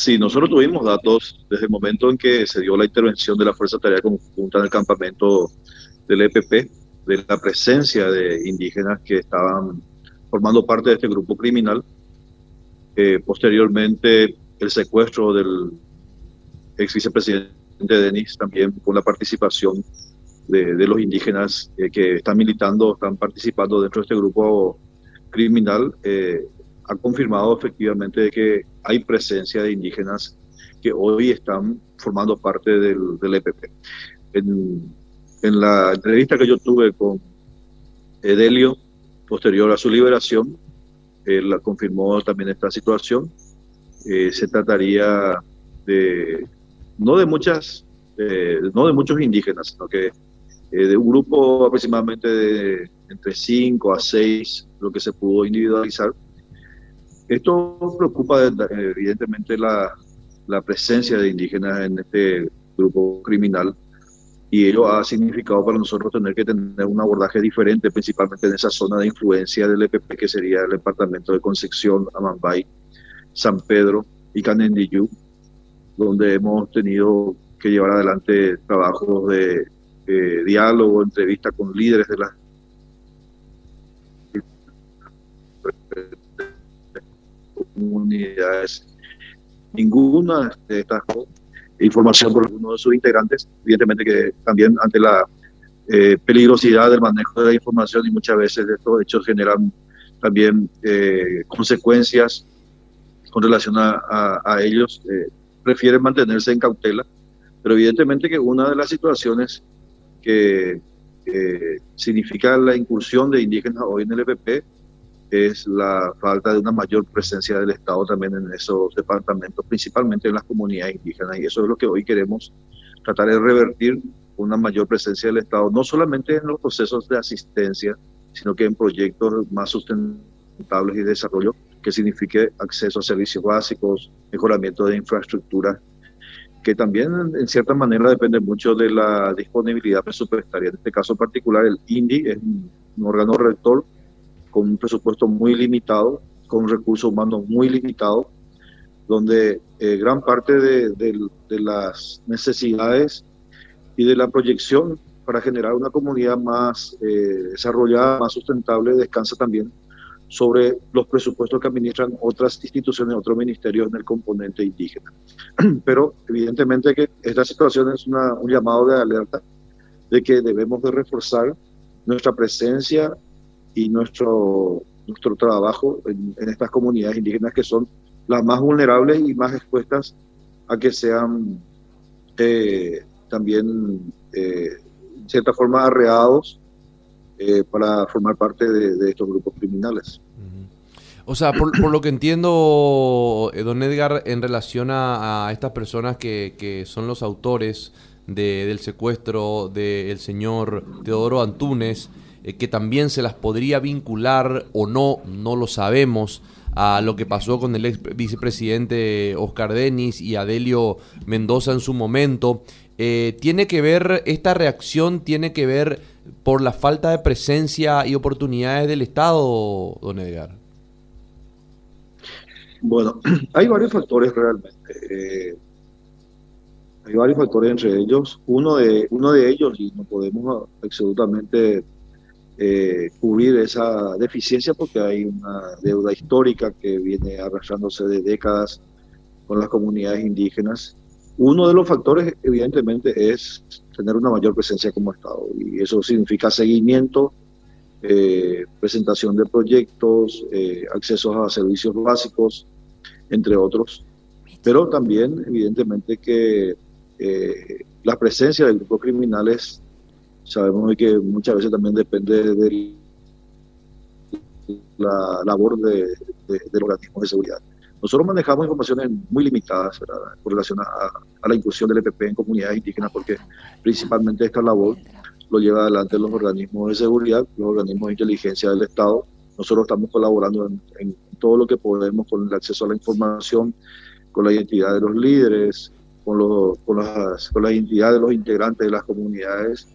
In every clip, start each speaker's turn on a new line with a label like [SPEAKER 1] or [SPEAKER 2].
[SPEAKER 1] Sí, nosotros tuvimos datos desde el momento en que se dio la intervención de la Fuerza Tarea Conjunta en el campamento del EPP, de la presencia de indígenas que estaban formando parte de este grupo criminal. Eh, posteriormente, el secuestro del ex vicepresidente Denis, también con la participación de, los indígenas eh, que están militando, están participando dentro de este grupo criminal, eh, ha confirmado efectivamente que hay presencia de indígenas que hoy están formando parte del, del EPP. En, en, la entrevista que yo tuve con Edelio, posterior a su liberación, él confirmó también esta situación. Eh, se trataría de no de muchas, eh, no de muchos indígenas, sino que eh, de un grupo aproximadamente de entre 5 a 6, lo que se pudo individualizar. Esto preocupa evidentemente la, la presencia de indígenas en este grupo criminal y ello ha significado para nosotros tener que tener un abordaje diferente, principalmente en esa zona de influencia del EPP, que sería el departamento de Concepción, Amambay, San Pedro y Canendillú, donde hemos tenido que llevar adelante trabajos de, diálogo, entrevista con líderes de las comunidades. Ninguna de estas información por uno de sus integrantes, evidentemente que también ante la eh, peligrosidad del manejo de la información y muchas veces estos hechos generan también eh, consecuencias con relación a, ellos. Eh, prefieren mantenerse en cautela, pero evidentemente que una de las situaciones que significa la incursión de indígenas hoy en el EPP es la falta de una mayor presencia del Estado también en esos departamentos, principalmente en las comunidades indígenas, y eso es lo que hoy queremos tratar de revertir, una mayor presencia del Estado, no solamente en los procesos de asistencia, sino que en proyectos más sustentables y de desarrollo que signifique acceso a servicios básicos, mejoramiento de infraestructura, que también en cierta manera depende mucho de la disponibilidad presupuestaria. En este caso particular, el INDI es un, órgano rector con un presupuesto muy limitado, con recursos humanos muy limitados, donde eh, gran parte de, de, las necesidades y de la proyección para generar una comunidad más eh, desarrollada, más sustentable, descansa también sobre los presupuestos que administran otras instituciones, otros ministerios en el componente indígena. Pero evidentemente que esta situación es un llamado de alerta de que debemos de reforzar nuestra presencia y nuestro, nuestro trabajo en, estas comunidades indígenas que son las más vulnerables y más expuestas a que sean eh, también, eh, en cierta forma, arreados eh, para formar parte de, estos grupos criminales.
[SPEAKER 2] O sea, por, lo que entiendo, eh, don Edgar, en relación a, estas personas que, son los autores del secuestro del señor Teodoro Antunes, eh, que también se las podría vincular o no, no lo sabemos, a lo que pasó con el ex vicepresidente Oscar Denis y Adelio Mendoza en su momento. ¿Tiene que ver, esta reacción tiene que ver por la falta de presencia y oportunidades del Estado, don Edgar?
[SPEAKER 1] Bueno, hay varios factores realmente. Eh, hay varios factores entre ellos. Uno de, uno de ellos, y no podemos absolutamente eh, cubrir esa deficiencia porque hay una deuda histórica que viene arrastrándose de décadas con las comunidades indígenas. Uno de los factores, evidentemente, es tener una mayor presencia como Estado. Y eso significa seguimiento, eh, presentación de proyectos, eh, acceso a servicios básicos, entre otros. Pero también, evidentemente, que eh, la presencia de grupos criminales, sabemos que muchas veces también depende de la labor de, de, del organismo de seguridad. Nosotros manejamos informaciones muy limitadas con relación a, la inclusión del EPP en comunidades indígenas, porque principalmente esta labor lo lleva adelante los organismos de seguridad, los organismos de inteligencia del Estado. Nosotros estamos colaborando en, todo lo que podemos con el acceso a la información, con la identidad de los líderes, con, los, con, las, con la identidad de los integrantes de las comunidades,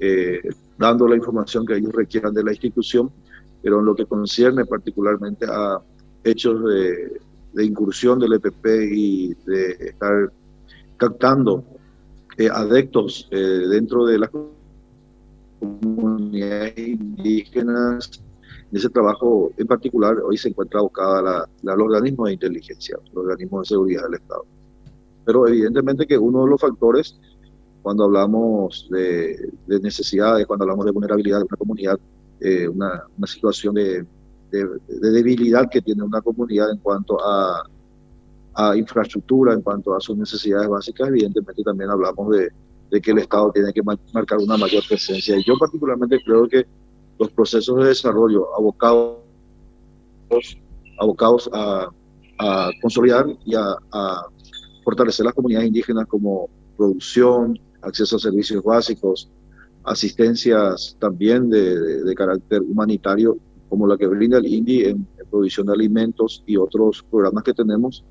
[SPEAKER 1] eh, dando la información que ellos requieran de la institución, pero en lo que concierne particularmente a hechos de, incursión del EPP y de estar captando eh, adeptos eh, dentro de las comunidades indígenas. En ese trabajo en particular hoy se encuentra abocada la, la, al organismo de inteligencia, el organismo de seguridad del Estado. Pero evidentemente que uno de los factores cuando hablamos de, de necesidades, cuando hablamos de vulnerabilidad de una comunidad, eh, una, situación de, de, debilidad que tiene una comunidad en cuanto a, infraestructura, en cuanto a sus necesidades básicas, evidentemente también hablamos de, que el Estado tiene que marcar una mayor presencia. Y yo particularmente creo que los procesos de desarrollo abocados, abocados a, consolidar y a fortalecer las comunidades indígenas como producción, acceso a servicios básicos, asistencias también de, carácter humanitario, como la que brinda el INDI en, en, provisión de alimentos y otros programas que tenemos,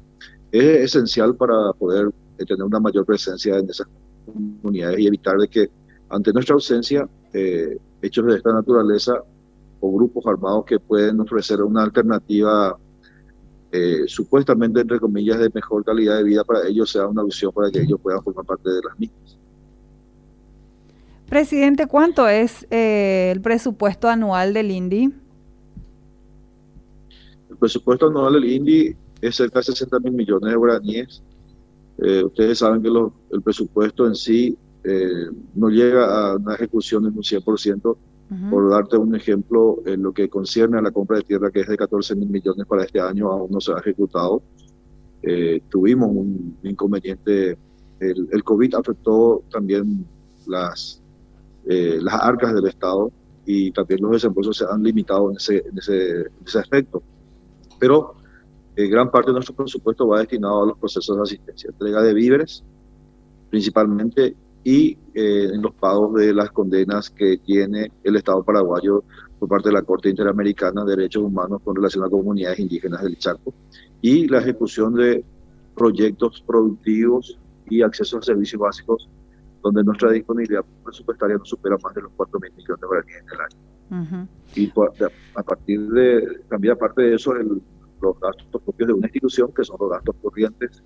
[SPEAKER 1] es esencial para poder eh, tener una mayor presencia en esas comunidades y evitar de que ante nuestra ausencia, eh, hechos de esta naturaleza o grupos armados que pueden ofrecer una alternativa eh, supuestamente, entre comillas, de mejor calidad de vida para ellos, sea una opción para que ellos puedan formar parte de las mismas.
[SPEAKER 3] Presidente, ¿cuánto es eh, el presupuesto anual del INDI?
[SPEAKER 1] El presupuesto anual del INDI es cerca de 60 mil millones de guaraníes. Eh, ustedes saben que lo, el presupuesto en sí eh, no llega a una ejecución en un 100%. Uh -huh. Por darte un ejemplo, en lo que concierne a la compra de tierra, que es de 14 mil millones para este año, aún no se ha ejecutado. Eh, tuvimos un inconveniente, el, el COVID afectó también las eh, las arcas del Estado y también los desembolsos se han limitado en ese, en ese, en ese aspecto. Pero eh, gran parte de nuestro presupuesto va destinado a los procesos de asistencia, entrega de víveres principalmente y eh, en los pagos de las condenas que tiene el Estado paraguayo por parte de la Corte Interamericana de Derechos Humanos con relación a comunidades indígenas del Chaco y la ejecución de proyectos productivos y acceso a servicios básicos donde nuestra disponibilidad presupuestaria no supera más de los 4 mil millones de guaraníes en el año. Uh -huh. Y a partir de, también aparte de eso, el, los gastos propios de una institución, que son los gastos corrientes,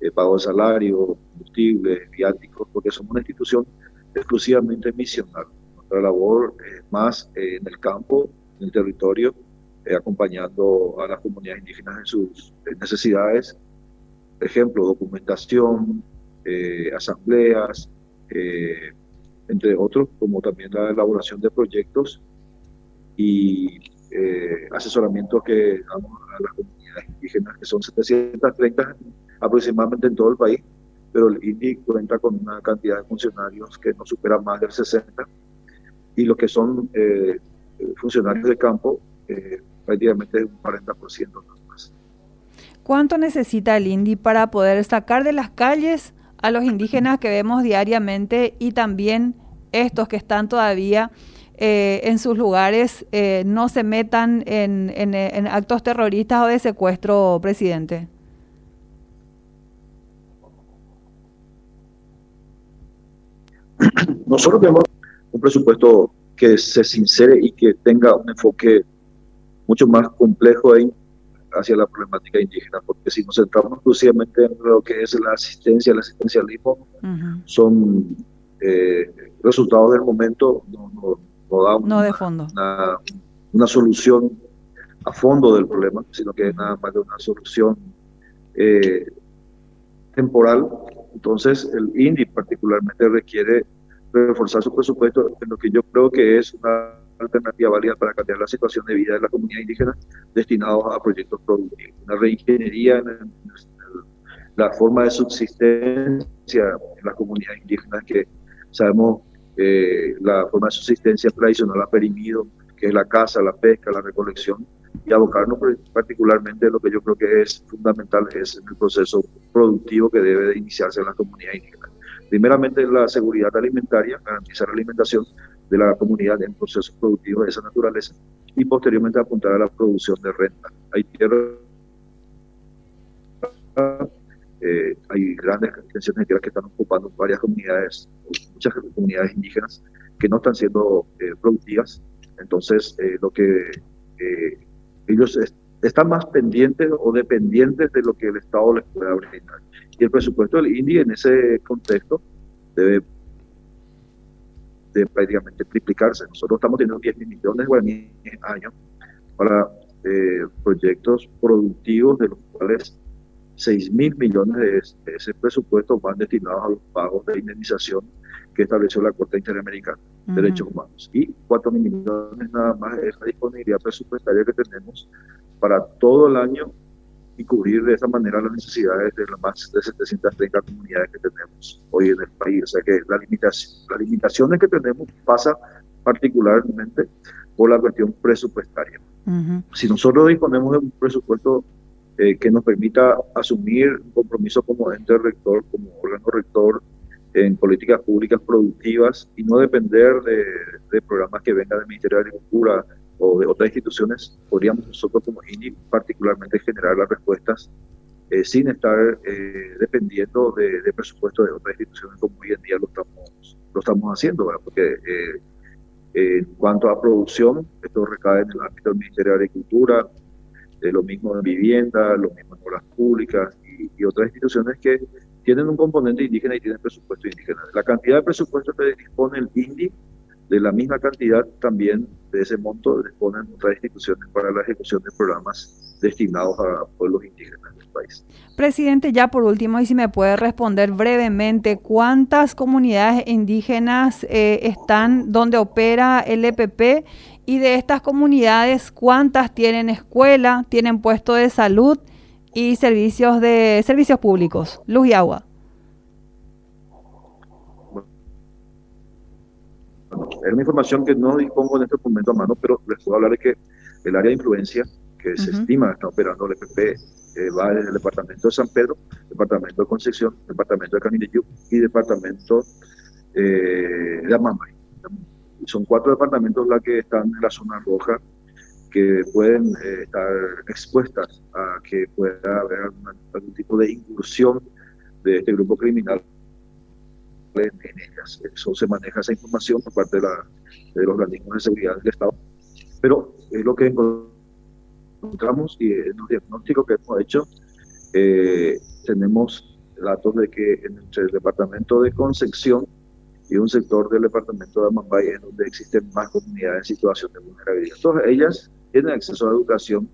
[SPEAKER 1] eh, pago de salario, combustible, viáticos, porque somos una institución exclusivamente misional. Nuestra labor es más eh, en el campo, en el territorio, eh, acompañando a las comunidades indígenas en sus necesidades, por ejemplo, documentación, asambleas, eh, entre otros, como también la elaboración de proyectos y eh, asesoramiento que damos a las comunidades indígenas, que son 730 aproximadamente en todo el país, pero el INDI cuenta con una cantidad de funcionarios que no supera más del 60, y los que son eh, funcionarios de campo, eh, prácticamente un 40% más.
[SPEAKER 3] ¿Cuánto necesita el INDI para poder sacar de las calles a los indígenas que vemos diariamente y también estos que están todavía eh, en sus lugares eh, no se metan en, en, en, actos terroristas o de secuestro, presidente?
[SPEAKER 1] Nosotros tenemos un presupuesto que se sincere y que tenga un enfoque mucho más complejo e hacia la problemática indígena, porque si nos centramos exclusivamente en lo que es la asistencia, el asistencialismo, uh -huh. son eh, resultados del momento, no, no, no da una,
[SPEAKER 3] no de fondo.
[SPEAKER 1] Una, una, solución a fondo del problema, sino que es nada más de una solución eh, temporal. Entonces, el INDI particularmente requiere reforzar su presupuesto en lo que yo creo que es una alternativa válida para cambiar la situación de vida de la comunidad indígena destinados a proyectos productivos. Una reingeniería en, en la forma de subsistencia en las comunidades indígenas que sabemos eh, la forma de subsistencia tradicional ha perimido, que es la caza, la pesca, la recolección, y abocarnos particularmente en lo que yo creo que es fundamental es en el proceso productivo que debe de iniciarse en las comunidades indígenas. Primeramente la seguridad alimentaria, garantizar la alimentación, de la comunidad en procesos productivos de esa naturaleza y posteriormente apuntar a la producción de renta. Hay tierra, eh, hay grandes extensiones de tierra que están ocupando varias comunidades, muchas comunidades indígenas que no están siendo eh, productivas. Entonces, eh, lo que eh, ellos están más pendientes o dependientes de lo que el Estado les pueda brindar. Y el presupuesto del INDI en ese contexto debe, de prácticamente triplicarse. Nosotros estamos teniendo 10 millones de guaraníes año para eh, proyectos productivos, de los cuales 6 mil millones de ese presupuesto van destinados a los pagos de indemnización que estableció la Corte Interamericana de Derechos Humanos. Y 4 mil millones nada más es la disponibilidad presupuestaria que tenemos para todo el año y cubrir de esa manera las necesidades de las más de 730 comunidades que tenemos hoy en el país. O sea que la limitación, las limitaciones que tenemos pasa particularmente por la cuestión presupuestaria. Si nosotros disponemos de un presupuesto eh, que nos permita asumir un compromiso como ente rector, como órgano rector en políticas públicas productivas y no depender de, programas que vengan del Ministerio de Agricultura o de otras instituciones, podríamos nosotros como INI particularmente generar las respuestas eh, sin estar eh, dependiendo de, de presupuestos de otras instituciones como hoy en día lo estamos, lo estamos haciendo, ¿verdad? porque en cuanto a producción, esto recae en el ámbito del Ministerio de Agricultura, lo mismo en vivienda, lo mismo en obras públicas y, otras instituciones que tienen un componente indígena y tienen presupuesto indígena. La cantidad de presupuesto que dispone el INDI, de la misma cantidad también de ese monto disponen otras instituciones para la ejecución de programas destinados a pueblos indígenas del país.
[SPEAKER 3] Presidente, ya por último, y si me puede responder brevemente, ¿cuántas comunidades indígenas eh, están donde opera el EPP y de estas comunidades, ¿cuántas tienen escuela, tienen puesto de salud y servicios de servicios públicos, luz y agua?
[SPEAKER 1] Es una información que no dispongo en este momento a mano, pero les puedo hablar de que el área de influencia que se estima está operando el EPP eh, va desde el departamento de San Pedro, departamento de Concepción, departamento de Canillo y departamento eh, de Amamay. Son cuatro departamentos las que están en la zona roja que pueden eh, estar expuestas a que pueda haber algún, tipo de incursión de este grupo criminal en, ellas. Eso se maneja esa información por parte de, los organismos de seguridad del Estado. Pero es lo que encontramos y en los diagnósticos que hemos hecho, eh, tenemos datos de que en el departamento de Concepción y un sector del departamento de Amambay en donde existen más comunidades en situación de vulnerabilidad. Todas ellas tienen acceso a educación,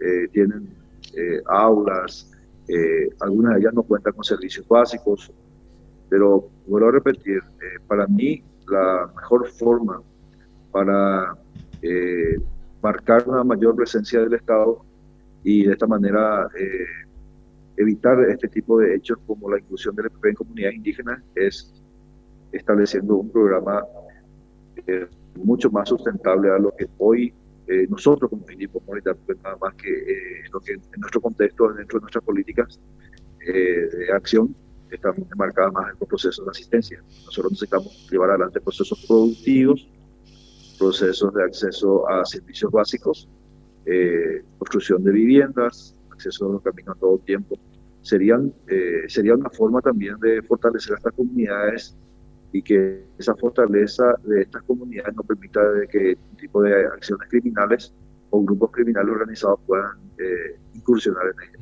[SPEAKER 1] eh, tienen eh, aulas, eh, algunas de ellas no cuentan con servicios básicos, pero vuelvo a repetir, para mí la mejor forma para marcar una mayor presencia del Estado y de esta manera evitar este tipo de hechos como la inclusión del FP en comunidades indígenas es estableciendo un programa eh, mucho más sustentable a lo que hoy eh, nosotros como equipo comunitario, pues nada más que eh, lo que en nuestro contexto, dentro de nuestras políticas de acción, están enmarcadas más en los procesos de asistencia. Nosotros necesitamos llevar adelante procesos productivos, procesos de acceso a servicios básicos, construcción de viviendas, acceso a los caminos a todo tiempo. Serían, sería una forma también de fortalecer a estas comunidades y que esa fortaleza de estas comunidades no permita de que tipo de acciones criminales o grupos criminales organizados puedan eh, incursionar en ellas.